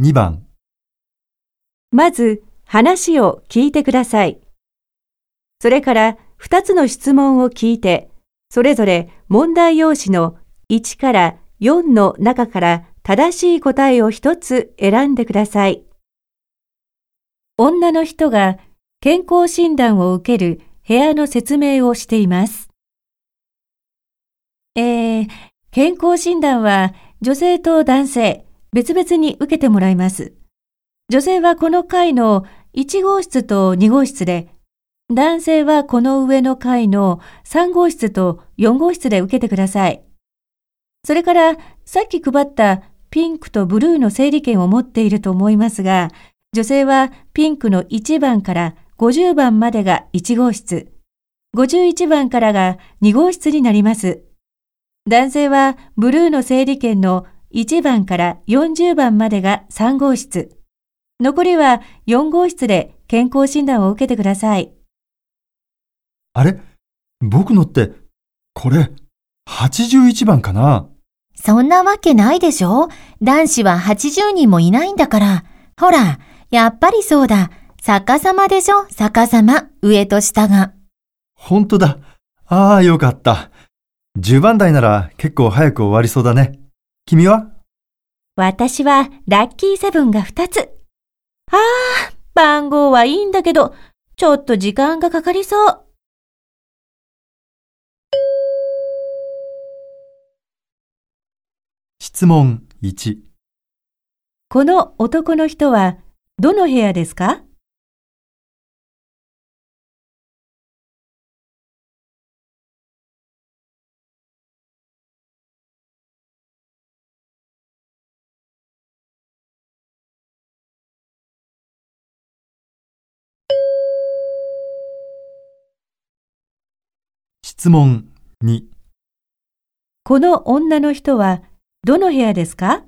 2番、まず話を聞いてください。それから2つの質問を聞いて、それぞれ問題用紙の1から4の中から正しい答えを1つ選んでください。女の人が健康診断を受ける部屋の説明をしています。えー、健康診断は女性と男性別々に受けてもらいます。女性はこの階の1号室と2号室で、男性はこの上の階の3号室と4号室で受けてください。それからさっき配ったピンクとブルーの整理券を持っていると思いますが、女性はピンクの1番から50番までが1号室、51番からが2号室になります。男性はブルーの整理券の1番から40番までが3号室。残りは4号室で健康診断を受けてください。あれ？僕のって、これ、81番かな？そんなわけないでしょ？男子は80人もいないんだから。ほら、やっぱりそうだ。逆さまでしょ？逆さま。上と下が。本当だ。ああ、よかった。10番台なら結構早く終わりそうだね。君は？私はラッキーセブンが2つ。ああ、番号はいいんだけど、ちょっと時間がかかりそう。質問1、この男の人はどの部屋ですか？質問2、この女の人はどの部屋ですか？